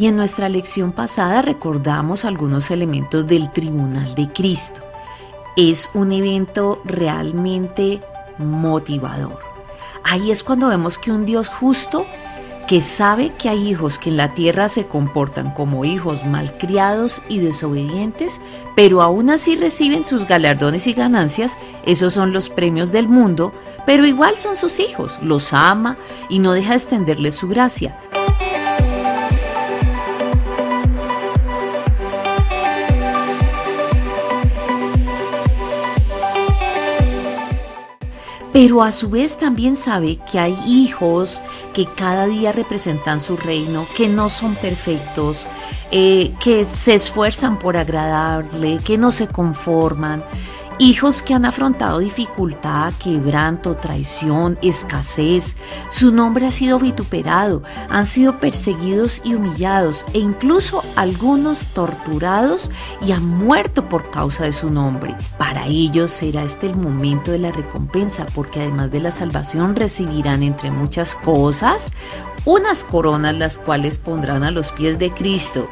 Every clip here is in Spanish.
Y en nuestra lección pasada recordamos algunos elementos del Tribunal de Cristo. Es un evento realmente motivador. Ahí es cuando vemos que un Dios justo que sabe que hay hijos que en la tierra se comportan como hijos malcriados y desobedientes, pero aún así reciben sus galardones y ganancias, esos son los premios del mundo, pero igual son sus hijos, los ama y no deja de extenderles su gracia. Pero a su vez también sabe que hay hijos que cada día representan su reino, que no son perfectos, eh, que se esfuerzan por agradarle, que no se conforman, Hijos que han afrontado dificultad, quebranto, traición, escasez. Su nombre ha sido vituperado, han sido perseguidos y humillados e incluso algunos torturados y han muerto por causa de su nombre. Para ellos será este el momento de la recompensa porque además de la salvación recibirán entre muchas cosas unas coronas las cuales pondrán a los pies de Cristo.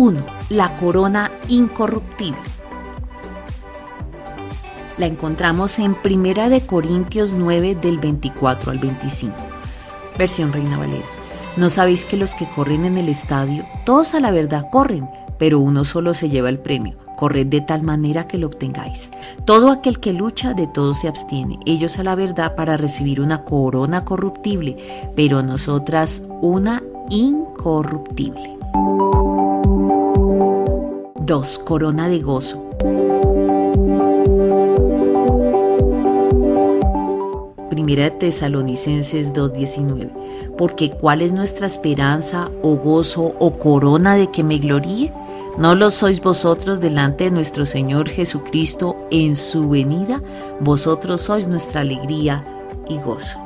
1. La corona incorruptible. La encontramos en Primera de Corintios 9 del 24 al 25. Versión Reina Valera. ¿No sabéis que los que corren en el estadio, todos a la verdad corren, pero uno solo se lleva el premio? Corred de tal manera que lo obtengáis. Todo aquel que lucha de todo se abstiene, ellos a la verdad para recibir una corona corruptible, pero nosotras una incorruptible. 2. Corona de gozo. Primera de Tesalonicenses 2.19. Porque cuál es nuestra esperanza o gozo o corona de que me gloríe? ¿No lo sois vosotros delante de nuestro Señor Jesucristo en su venida? Vosotros sois nuestra alegría y gozo.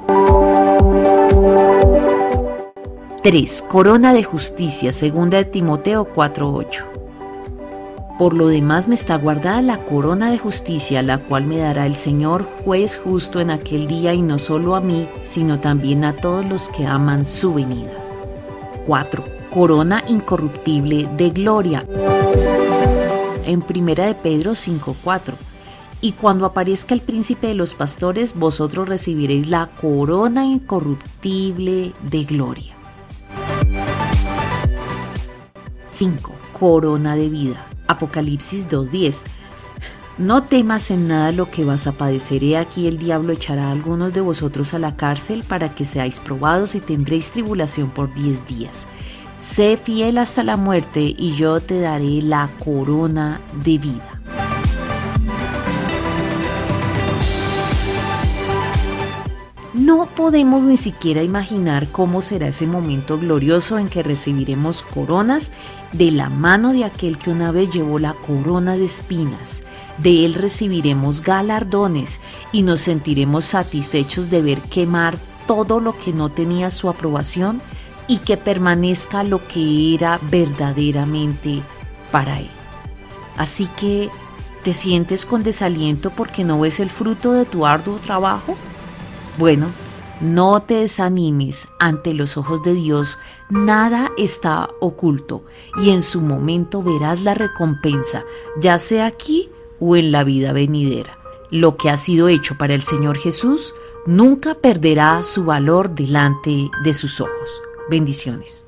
3. Corona de justicia, segunda de Timoteo 4.8. Por lo demás me está guardada la corona de justicia, la cual me dará el Señor juez justo en aquel día y no solo a mí, sino también a todos los que aman su venida. 4. Corona incorruptible de gloria. En primera de Pedro 5:4. Y cuando aparezca el príncipe de los pastores, vosotros recibiréis la corona incorruptible de gloria. 5. Corona de vida. Apocalipsis 2.10. No temas en nada lo que vas a padecer. Aquí el diablo echará a algunos de vosotros a la cárcel para que seáis probados y tendréis tribulación por diez días. Sé fiel hasta la muerte y yo te daré la corona de vida. No podemos ni siquiera imaginar cómo será ese momento glorioso en que recibiremos coronas de la mano de aquel que una vez llevó la corona de espinas. De él recibiremos galardones y nos sentiremos satisfechos de ver quemar todo lo que no tenía su aprobación y que permanezca lo que era verdaderamente para él. Así que, ¿te sientes con desaliento porque no ves el fruto de tu arduo trabajo? Bueno, no te desanimes ante los ojos de Dios, nada está oculto y en su momento verás la recompensa, ya sea aquí o en la vida venidera. Lo que ha sido hecho para el Señor Jesús nunca perderá su valor delante de sus ojos. Bendiciones.